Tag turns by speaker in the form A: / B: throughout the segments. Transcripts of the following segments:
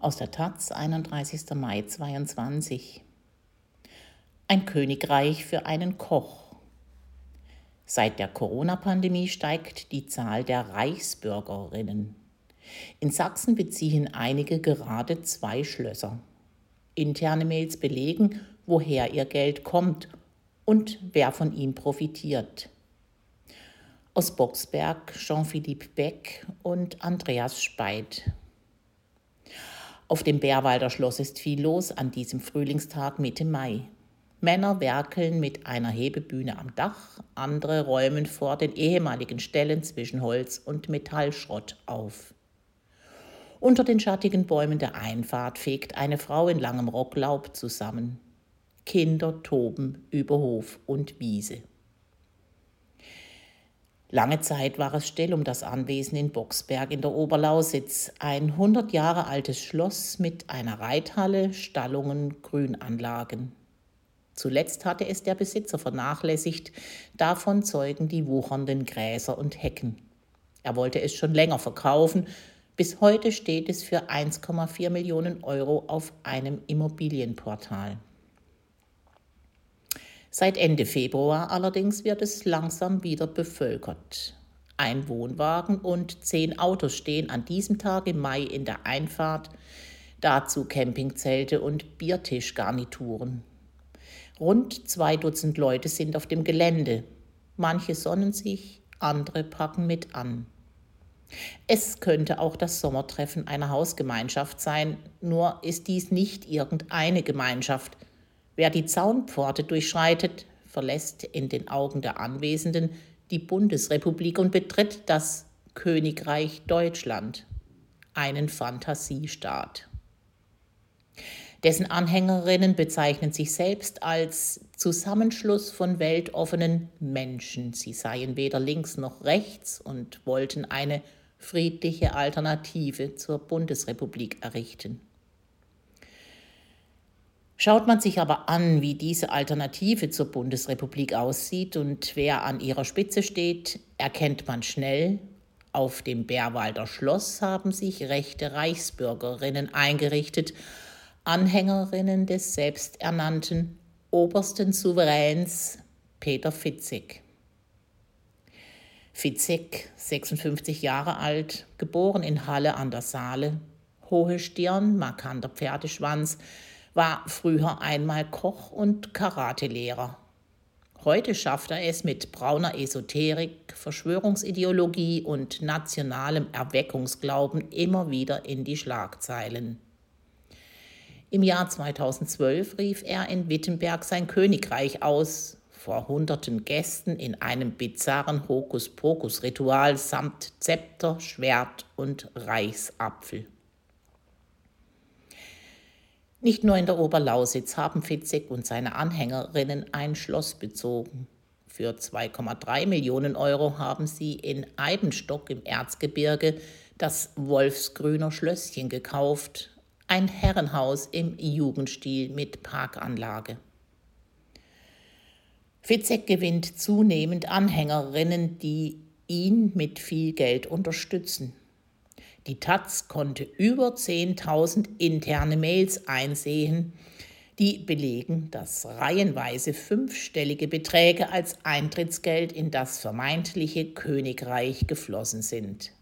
A: Aus der Taz, 31. Mai 22. Ein Königreich für einen Koch. Seit der Corona-Pandemie steigt die Zahl der Reichsbürgerinnen. In Sachsen beziehen einige gerade zwei Schlösser. Interne Mails belegen, woher ihr Geld kommt und wer von ihm profitiert. Aus Boxberg Jean-Philippe Beck und Andreas Speit. Auf dem Bärwalder Schloss ist viel los an diesem Frühlingstag Mitte Mai. Männer werkeln mit einer Hebebühne am Dach, andere räumen vor den ehemaligen Ställen zwischen Holz und Metallschrott auf. Unter den schattigen Bäumen der Einfahrt fegt eine Frau in langem Rocklaub zusammen. Kinder toben über Hof und Wiese. Lange Zeit war es still um das Anwesen in Boxberg in der Oberlausitz, ein 100 Jahre altes Schloss mit einer Reithalle, Stallungen, Grünanlagen. Zuletzt hatte es der Besitzer vernachlässigt, davon zeugen die wuchernden Gräser und Hecken. Er wollte es schon länger verkaufen, bis heute steht es für 1,4 Millionen Euro auf einem Immobilienportal. Seit Ende Februar allerdings wird es langsam wieder bevölkert. Ein Wohnwagen und zehn Autos stehen an diesem Tag im Mai in der Einfahrt, dazu Campingzelte und Biertischgarnituren. Rund zwei Dutzend Leute sind auf dem Gelände. Manche sonnen sich, andere packen mit an. Es könnte auch das Sommertreffen einer Hausgemeinschaft sein, nur ist dies nicht irgendeine Gemeinschaft – Wer die Zaunpforte durchschreitet, verlässt in den Augen der Anwesenden die Bundesrepublik und betritt das Königreich Deutschland, einen Fantasiestaat. Dessen Anhängerinnen bezeichnen sich selbst als Zusammenschluss von weltoffenen Menschen. Sie seien weder links noch rechts und wollten eine friedliche Alternative zur Bundesrepublik errichten. Schaut man sich aber an, wie diese Alternative zur Bundesrepublik aussieht und wer an ihrer Spitze steht, erkennt man schnell, auf dem Bärwalder Schloss haben sich rechte Reichsbürgerinnen eingerichtet, Anhängerinnen des selbsternannten obersten Souveräns Peter Fitzek. Fitzek, 56 Jahre alt, geboren in Halle an der Saale, hohe Stirn, markanter Pferdeschwanz, war früher einmal Koch und Karatelehrer. Heute schafft er es mit brauner Esoterik, Verschwörungsideologie und nationalem Erweckungsglauben immer wieder in die Schlagzeilen. Im Jahr 2012 rief er in Wittenberg sein Königreich aus, vor hunderten Gästen in einem bizarren Hokuspokus-Ritual samt Zepter, Schwert und Reichsapfel. Nicht nur in der Oberlausitz haben Fitzek und seine Anhängerinnen ein Schloss bezogen. Für 2,3 Millionen Euro haben sie in Eibenstock im Erzgebirge das Wolfsgrüner Schlösschen gekauft, ein Herrenhaus im Jugendstil mit Parkanlage. Fitzek gewinnt zunehmend Anhängerinnen, die ihn mit viel Geld unterstützen. Die Taz konnte über 10.000 interne Mails einsehen, die belegen, dass reihenweise fünfstellige Beträge als Eintrittsgeld in das vermeintliche Königreich geflossen sind.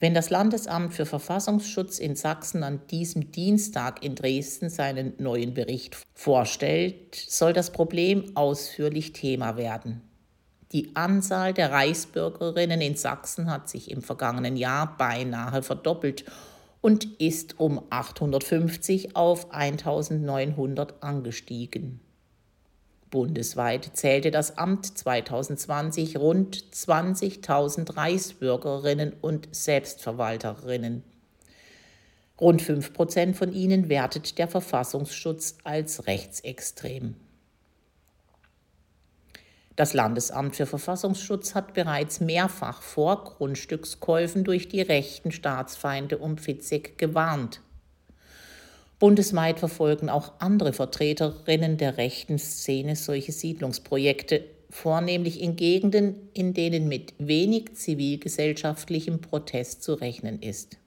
A: Wenn das Landesamt für Verfassungsschutz in Sachsen an diesem Dienstag in Dresden seinen neuen Bericht vorstellt, soll das Problem ausführlich Thema werden. Die Anzahl der Reichsbürgerinnen in Sachsen hat sich im vergangenen Jahr beinahe verdoppelt und ist um 850 auf 1900 angestiegen. Bundesweit zählte das Amt 2020 rund 20.000 Reichsbürgerinnen und Selbstverwalterinnen. Rund 5 Prozent von ihnen wertet der Verfassungsschutz als rechtsextrem. Das Landesamt für Verfassungsschutz hat bereits mehrfach vor Grundstückskäufen durch die rechten Staatsfeinde um Fitzek gewarnt. Bundesweit verfolgen auch andere Vertreterinnen der rechten Szene solche Siedlungsprojekte, vornehmlich in Gegenden, in denen mit wenig zivilgesellschaftlichem Protest zu rechnen ist.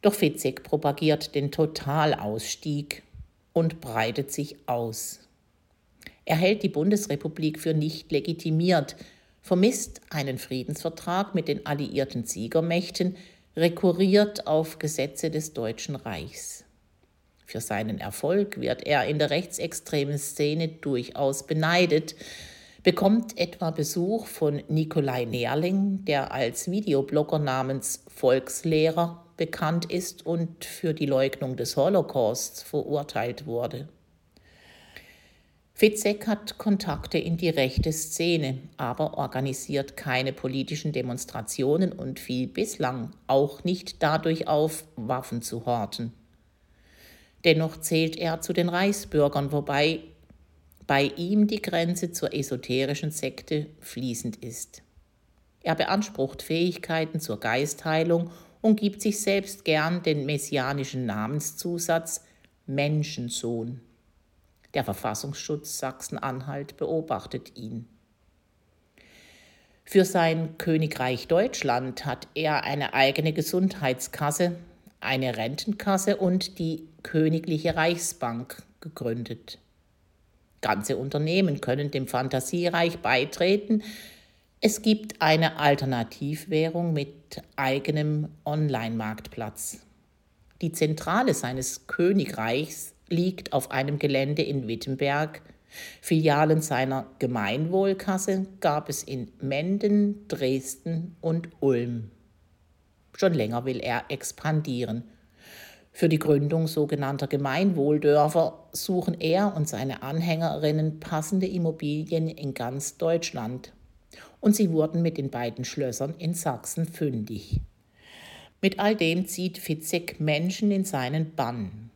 A: Doch Fitzek propagiert den Totalausstieg und breitet sich aus. Er hält die Bundesrepublik für nicht legitimiert, vermisst einen Friedensvertrag mit den alliierten Siegermächten, rekurriert auf Gesetze des Deutschen Reichs. Für seinen Erfolg wird er in der rechtsextremen Szene durchaus beneidet, bekommt etwa Besuch von Nikolai Nerling, der als Videoblogger namens Volkslehrer bekannt ist und für die Leugnung des Holocausts verurteilt wurde. Fitzek hat Kontakte in die rechte Szene, aber organisiert keine politischen Demonstrationen und fiel bislang auch nicht dadurch auf, Waffen zu horten. Dennoch zählt er zu den Reichsbürgern, wobei bei ihm die Grenze zur esoterischen Sekte fließend ist. Er beansprucht Fähigkeiten zur Geistheilung und gibt sich selbst gern den messianischen Namenszusatz Menschensohn. Der Verfassungsschutz Sachsen-Anhalt beobachtet ihn. Für sein Königreich Deutschland hat er eine eigene Gesundheitskasse, eine Rentenkasse und die Königliche Reichsbank gegründet. Ganze Unternehmen können dem Fantasiereich beitreten. Es gibt eine Alternativwährung mit eigenem Online-Marktplatz. Die Zentrale seines Königreichs liegt auf einem Gelände in Wittenberg. Filialen seiner Gemeinwohlkasse gab es in Menden, Dresden und Ulm. Schon länger will er expandieren. Für die Gründung sogenannter Gemeinwohldörfer suchen er und seine Anhängerinnen passende Immobilien in ganz Deutschland. Und sie wurden mit den beiden Schlössern in Sachsen fündig. Mit all dem zieht Fitzek Menschen in seinen Bann.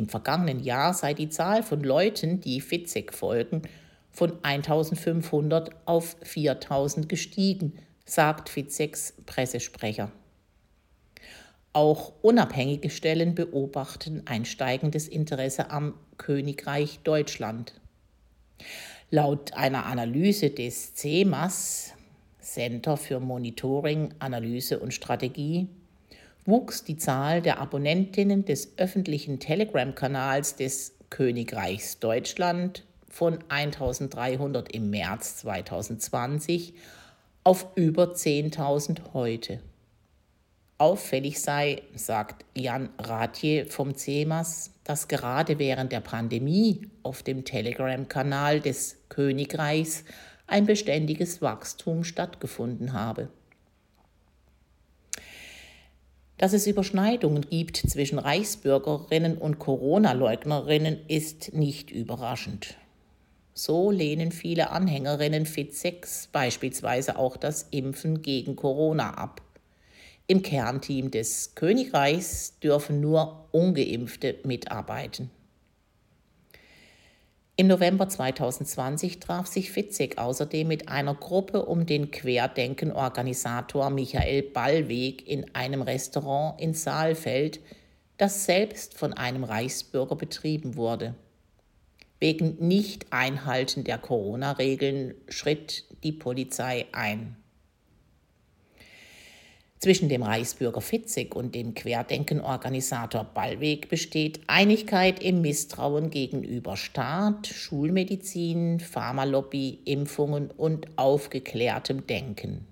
A: Im vergangenen Jahr sei die Zahl von Leuten, die Fitzek folgen, von 1500 auf 4000 gestiegen, sagt Fitzeks Pressesprecher. Auch unabhängige Stellen beobachten ein steigendes Interesse am Königreich Deutschland. Laut einer Analyse des CEMAS, Center für Monitoring, Analyse und Strategie, wuchs die Zahl der Abonnentinnen des öffentlichen Telegram-Kanals des Königreichs Deutschland von 1300 im März 2020 auf über 10.000 heute. Auffällig sei, sagt Jan Ratje vom CEMAS, dass gerade während der Pandemie auf dem Telegram-Kanal des Königreichs ein beständiges Wachstum stattgefunden habe. Dass es Überschneidungen gibt zwischen Reichsbürgerinnen und Corona-Leugnerinnen ist nicht überraschend. So lehnen viele Anhängerinnen Fit6 beispielsweise auch das Impfen gegen Corona ab. Im Kernteam des Königreichs dürfen nur ungeimpfte mitarbeiten. Im November 2020 traf sich Fitzek außerdem mit einer Gruppe um den Querdenken-Organisator Michael Ballweg in einem Restaurant in Saalfeld, das selbst von einem Reichsbürger betrieben wurde. Wegen Nicht-Einhalten der Corona-Regeln schritt die Polizei ein. Zwischen dem Reichsbürger Fitzek und dem Querdenkenorganisator Ballweg besteht Einigkeit im Misstrauen gegenüber Staat, Schulmedizin, Pharmalobby, Impfungen und aufgeklärtem Denken.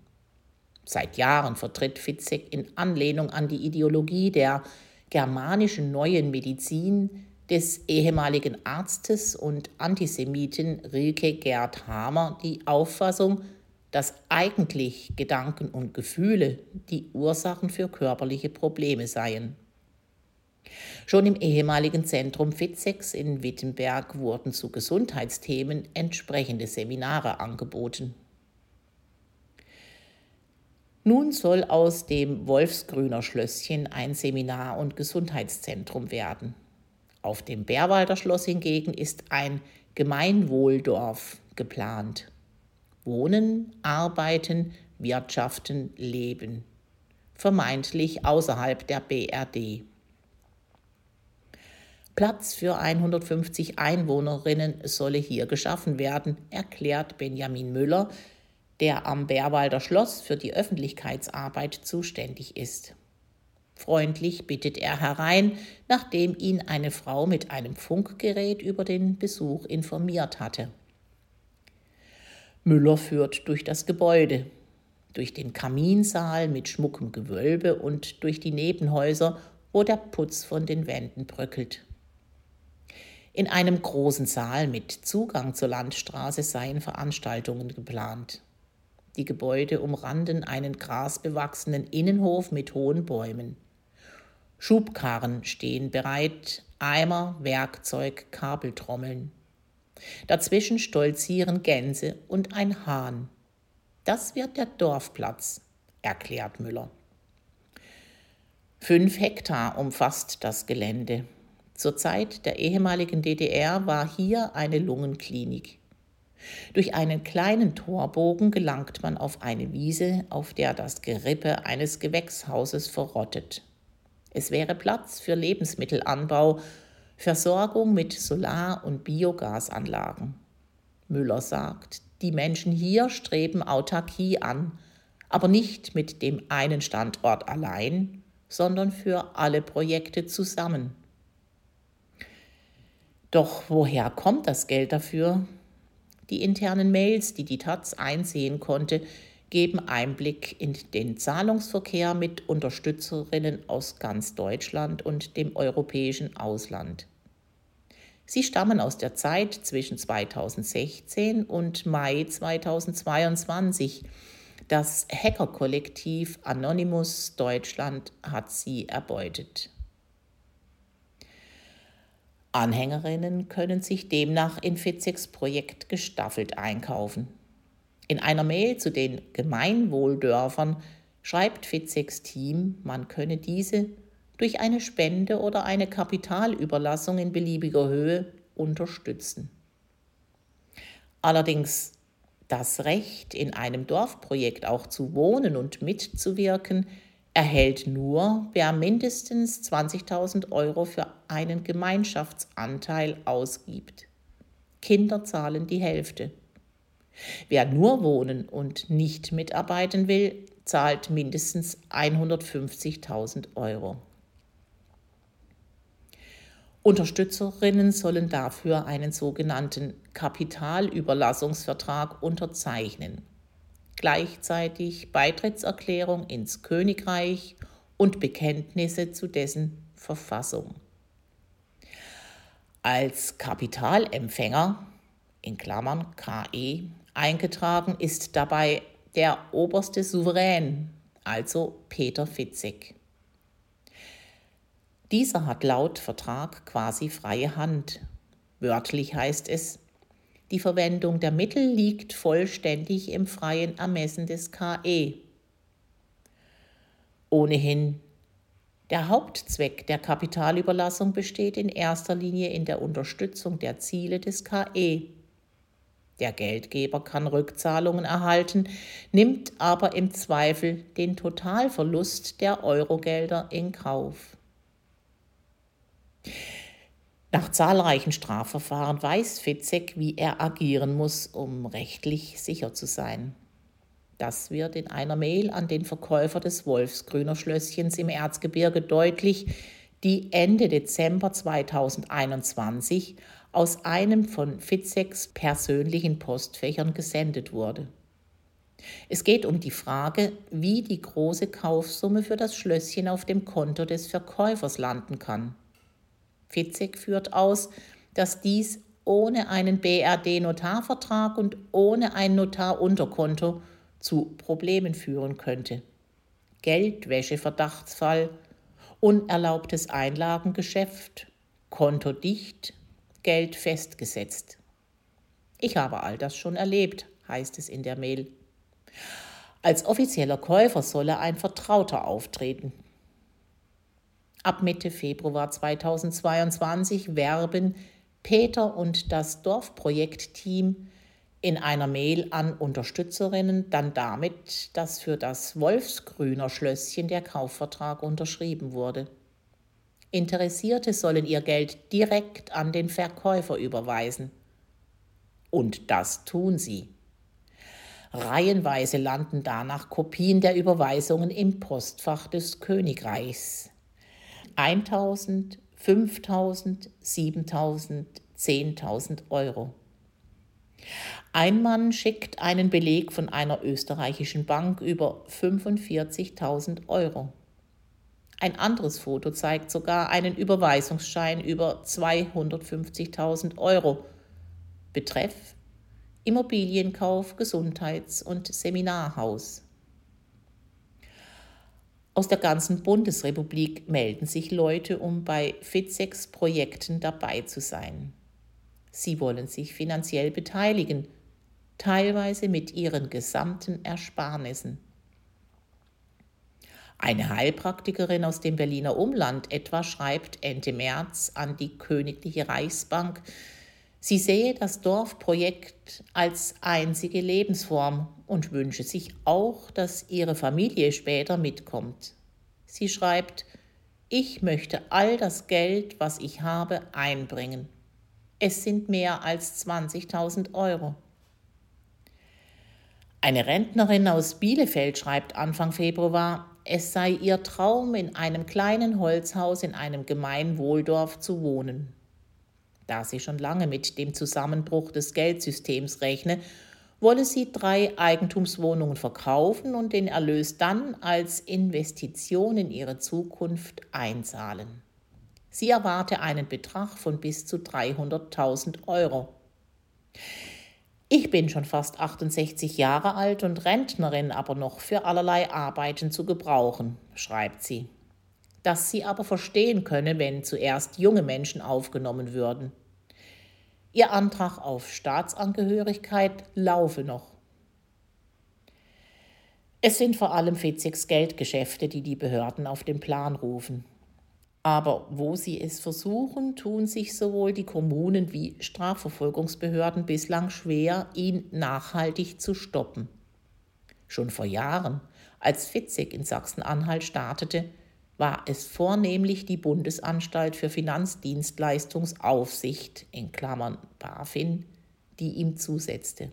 A: Seit Jahren vertritt Fitzek in Anlehnung an die Ideologie der germanischen neuen Medizin des ehemaligen Arztes und Antisemiten Rilke Gerd Hamer die Auffassung, dass eigentlich Gedanken und Gefühle die Ursachen für körperliche Probleme seien. Schon im ehemaligen Zentrum Fitzex in Wittenberg wurden zu Gesundheitsthemen entsprechende Seminare angeboten. Nun soll aus dem Wolfsgrüner Schlösschen ein Seminar- und Gesundheitszentrum werden. Auf dem Bärwalder Schloss hingegen ist ein Gemeinwohldorf geplant. Wohnen, Arbeiten, Wirtschaften, Leben. Vermeintlich außerhalb der BRD. Platz für 150 Einwohnerinnen solle hier geschaffen werden, erklärt Benjamin Müller, der am Bärwalder Schloss für die Öffentlichkeitsarbeit zuständig ist. Freundlich bittet er herein, nachdem ihn eine Frau mit einem Funkgerät über den Besuch informiert hatte. Müller führt durch das Gebäude, durch den Kaminsaal mit schmuckem Gewölbe und durch die Nebenhäuser, wo der Putz von den Wänden bröckelt. In einem großen Saal mit Zugang zur Landstraße seien Veranstaltungen geplant. Die Gebäude umranden einen grasbewachsenen Innenhof mit hohen Bäumen. Schubkarren stehen bereit, Eimer, Werkzeug, Kabeltrommeln. Dazwischen stolzieren Gänse und ein Hahn. Das wird der Dorfplatz, erklärt Müller. Fünf Hektar umfasst das Gelände. Zur Zeit der ehemaligen DDR war hier eine Lungenklinik. Durch einen kleinen Torbogen gelangt man auf eine Wiese, auf der das Gerippe eines Gewächshauses verrottet. Es wäre Platz für Lebensmittelanbau, Versorgung mit Solar- und Biogasanlagen. Müller sagt, die Menschen hier streben Autarkie an, aber nicht mit dem einen Standort allein, sondern für alle Projekte zusammen. Doch woher kommt das Geld dafür? Die internen Mails, die die Taz einsehen konnte, geben Einblick in den Zahlungsverkehr mit Unterstützerinnen aus ganz Deutschland und dem europäischen Ausland. Sie stammen aus der Zeit zwischen 2016 und Mai 2022. Das Hackerkollektiv Anonymous Deutschland hat sie erbeutet. Anhängerinnen können sich demnach in Fitzigs Projekt gestaffelt einkaufen. In einer Mail zu den Gemeinwohldörfern schreibt Fitzigs Team, man könne diese durch eine Spende oder eine Kapitalüberlassung in beliebiger Höhe unterstützen. Allerdings das Recht, in einem Dorfprojekt auch zu wohnen und mitzuwirken, erhält nur, wer mindestens 20.000 Euro für einen Gemeinschaftsanteil ausgibt. Kinder zahlen die Hälfte. Wer nur wohnen und nicht mitarbeiten will, zahlt mindestens 150.000 Euro. Unterstützerinnen sollen dafür einen sogenannten Kapitalüberlassungsvertrag unterzeichnen gleichzeitig Beitrittserklärung ins Königreich und Bekenntnisse zu dessen Verfassung. Als Kapitalempfänger in Klammern KE eingetragen ist dabei der oberste Souverän, also Peter Fitzek. Dieser hat laut Vertrag quasi freie Hand. Wörtlich heißt es, die Verwendung der Mittel liegt vollständig im freien Ermessen des KE. Ohnehin, der Hauptzweck der Kapitalüberlassung besteht in erster Linie in der Unterstützung der Ziele des KE. Der Geldgeber kann Rückzahlungen erhalten, nimmt aber im Zweifel den Totalverlust der Eurogelder in Kauf. Nach zahlreichen Strafverfahren weiß Fitzek, wie er agieren muss, um rechtlich sicher zu sein. Das wird in einer Mail an den Verkäufer des Wolfsgrüner Schlösschens im Erzgebirge deutlich, die Ende Dezember 2021 aus einem von Fitzeks persönlichen Postfächern gesendet wurde. Es geht um die Frage, wie die große Kaufsumme für das Schlösschen auf dem Konto des Verkäufers landen kann. Fitzek führt aus, dass dies ohne einen BRD-Notarvertrag und ohne ein Notarunterkonto zu Problemen führen könnte. Geldwäsche-Verdachtsfall, unerlaubtes Einlagengeschäft, Konto dicht, Geld festgesetzt. Ich habe all das schon erlebt, heißt es in der Mail. Als offizieller Käufer solle ein Vertrauter auftreten, Ab Mitte Februar 2022 werben Peter und das Dorfprojektteam in einer Mail an Unterstützerinnen dann damit, dass für das Wolfsgrüner Schlösschen der Kaufvertrag unterschrieben wurde. Interessierte sollen ihr Geld direkt an den Verkäufer überweisen. Und das tun sie. Reihenweise landen danach Kopien der Überweisungen im Postfach des Königreichs. 1000, 5000, 7000, 10.000 Euro. Ein Mann schickt einen Beleg von einer österreichischen Bank über 45.000 Euro. Ein anderes Foto zeigt sogar einen Überweisungsschein über 250.000 Euro. Betreff Immobilienkauf, Gesundheits- und Seminarhaus. Aus der ganzen Bundesrepublik melden sich Leute, um bei Fitsex Projekten dabei zu sein. Sie wollen sich finanziell beteiligen, teilweise mit ihren gesamten Ersparnissen. Eine Heilpraktikerin aus dem Berliner Umland etwa schreibt Ende März an die Königliche Reichsbank, sie sehe das Dorfprojekt als einzige Lebensform und wünsche sich auch, dass ihre Familie später mitkommt. Sie schreibt, ich möchte all das Geld, was ich habe, einbringen. Es sind mehr als 20.000 Euro. Eine Rentnerin aus Bielefeld schreibt Anfang Februar, es sei ihr Traum, in einem kleinen Holzhaus in einem Gemeinwohldorf zu wohnen. Da sie schon lange mit dem Zusammenbruch des Geldsystems rechne, wolle sie drei Eigentumswohnungen verkaufen und den Erlös dann als Investition in ihre Zukunft einzahlen. Sie erwarte einen Betrag von bis zu 300.000 Euro. Ich bin schon fast 68 Jahre alt und Rentnerin, aber noch für allerlei Arbeiten zu gebrauchen, schreibt sie. Dass sie aber verstehen könne, wenn zuerst junge Menschen aufgenommen würden. Ihr Antrag auf Staatsangehörigkeit laufe noch. Es sind vor allem Fitzigs Geldgeschäfte, die die Behörden auf den Plan rufen. Aber wo sie es versuchen, tun sich sowohl die Kommunen wie Strafverfolgungsbehörden bislang schwer, ihn nachhaltig zu stoppen. Schon vor Jahren, als Fitzek in Sachsen-Anhalt startete, war es vornehmlich die Bundesanstalt für Finanzdienstleistungsaufsicht in Klammern BaFin, die ihm zusetzte.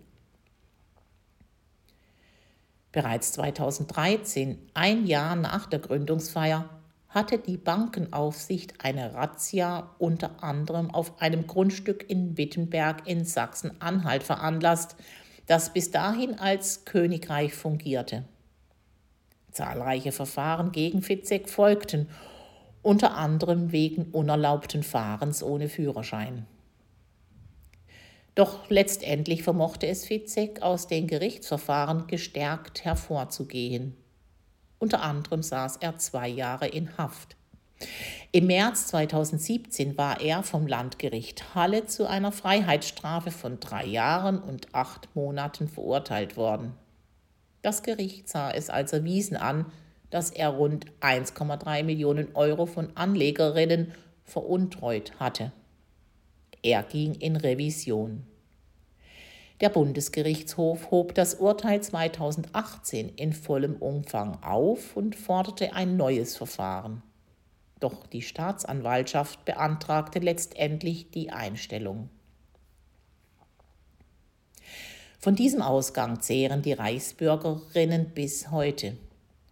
A: Bereits 2013, ein Jahr nach der Gründungsfeier, hatte die Bankenaufsicht eine Razzia unter anderem auf einem Grundstück in Wittenberg in Sachsen-Anhalt veranlasst, das bis dahin als Königreich fungierte. Zahlreiche Verfahren gegen Fitzek folgten, unter anderem wegen unerlaubten Fahrens ohne Führerschein. Doch letztendlich vermochte es Fitzek aus den Gerichtsverfahren gestärkt hervorzugehen. Unter anderem saß er zwei Jahre in Haft. Im März 2017 war er vom Landgericht Halle zu einer Freiheitsstrafe von drei Jahren und acht Monaten verurteilt worden. Das Gericht sah es als erwiesen an, dass er rund 1,3 Millionen Euro von Anlegerinnen veruntreut hatte. Er ging in Revision. Der Bundesgerichtshof hob das Urteil 2018 in vollem Umfang auf und forderte ein neues Verfahren. Doch die Staatsanwaltschaft beantragte letztendlich die Einstellung. Von diesem Ausgang zehren die Reichsbürgerinnen bis heute.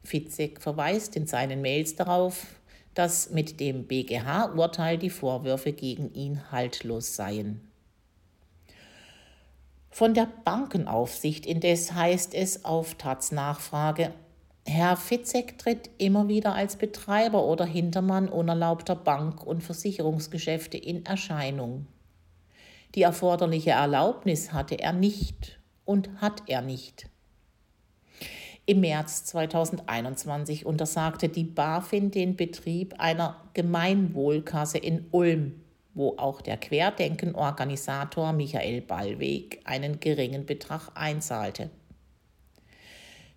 A: Fitzek verweist in seinen Mails darauf, dass mit dem BGH-Urteil die Vorwürfe gegen ihn haltlos seien. Von der Bankenaufsicht indes heißt es auf Taz Nachfrage, Herr Fitzek tritt immer wieder als Betreiber oder Hintermann unerlaubter Bank- und Versicherungsgeschäfte in Erscheinung. Die erforderliche Erlaubnis hatte er nicht und hat er nicht. Im März 2021 untersagte die BaFin den Betrieb einer Gemeinwohlkasse in Ulm wo auch der Querdenken-Organisator Michael Ballweg einen geringen Betrag einzahlte.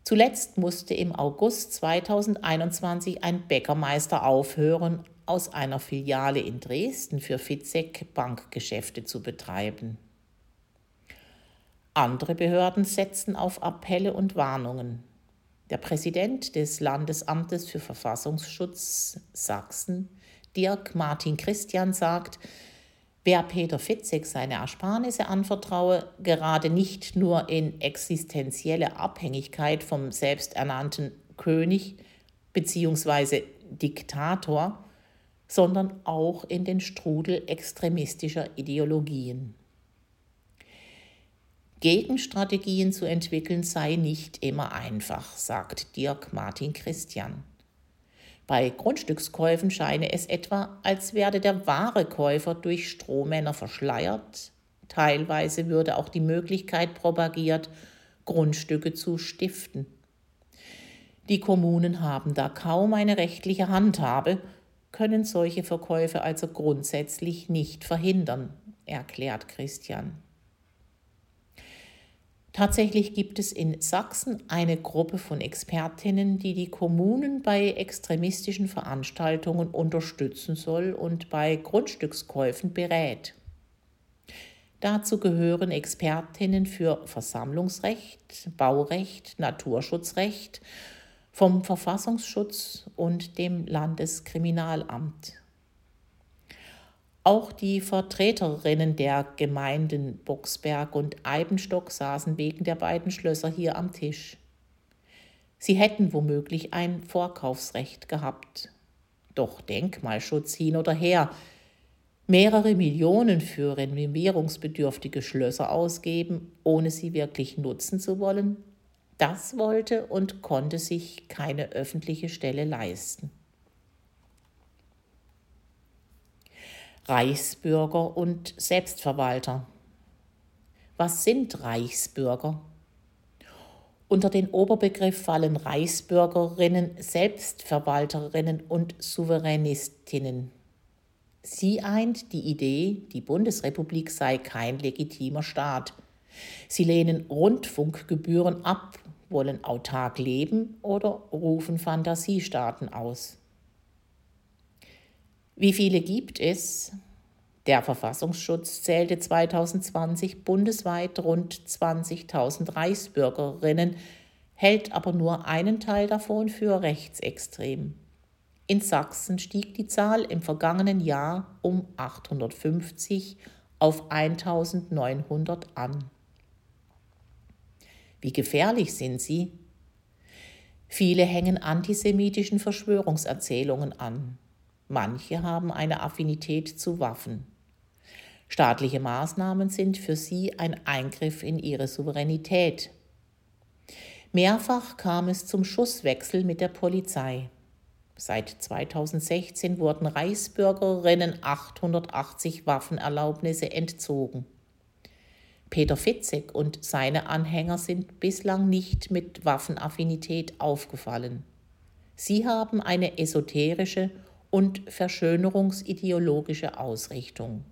A: Zuletzt musste im August 2021 ein Bäckermeister aufhören, aus einer Filiale in Dresden für Fitzek Bankgeschäfte zu betreiben. Andere Behörden setzen auf Appelle und Warnungen. Der Präsident des Landesamtes für Verfassungsschutz Sachsen Dirk Martin Christian sagt, Wer Peter Fitzek seine Ersparnisse anvertraue, gerade nicht nur in existenzielle Abhängigkeit vom selbsternannten König bzw. Diktator, sondern auch in den Strudel extremistischer Ideologien. Gegenstrategien zu entwickeln sei nicht immer einfach, sagt Dirk Martin Christian. Bei Grundstückskäufen scheine es etwa, als werde der wahre Käufer durch Strohmänner verschleiert. Teilweise würde auch die Möglichkeit propagiert, Grundstücke zu stiften. Die Kommunen haben da kaum eine rechtliche Handhabe, können solche Verkäufe also grundsätzlich nicht verhindern, erklärt Christian. Tatsächlich gibt es in Sachsen eine Gruppe von Expertinnen, die die Kommunen bei extremistischen Veranstaltungen unterstützen soll und bei Grundstückskäufen berät. Dazu gehören Expertinnen für Versammlungsrecht, Baurecht, Naturschutzrecht, vom Verfassungsschutz und dem Landeskriminalamt. Auch die Vertreterinnen der Gemeinden Boxberg und Eibenstock saßen wegen der beiden Schlösser hier am Tisch. Sie hätten womöglich ein Vorkaufsrecht gehabt. Doch Denkmalschutz hin oder her, mehrere Millionen für renovierungsbedürftige Schlösser ausgeben, ohne sie wirklich nutzen zu wollen, das wollte und konnte sich keine öffentliche Stelle leisten. Reichsbürger und Selbstverwalter. Was sind Reichsbürger? Unter den Oberbegriff fallen Reichsbürgerinnen, Selbstverwalterinnen und Souveränistinnen. Sie eint die Idee, die Bundesrepublik sei kein legitimer Staat. Sie lehnen Rundfunkgebühren ab, wollen autark leben oder rufen Fantasiestaaten aus. Wie viele gibt es? Der Verfassungsschutz zählte 2020 bundesweit rund 20.000 Reichsbürgerinnen, hält aber nur einen Teil davon für rechtsextrem. In Sachsen stieg die Zahl im vergangenen Jahr um 850 auf 1900 an. Wie gefährlich sind sie? Viele hängen antisemitischen Verschwörungserzählungen an. Manche haben eine Affinität zu Waffen. Staatliche Maßnahmen sind für sie ein Eingriff in ihre Souveränität. Mehrfach kam es zum Schusswechsel mit der Polizei. Seit 2016 wurden Reichsbürgerinnen 880 Waffenerlaubnisse entzogen. Peter Fitzek und seine Anhänger sind bislang nicht mit Waffenaffinität aufgefallen. Sie haben eine esoterische und verschönerungsideologische Ausrichtung.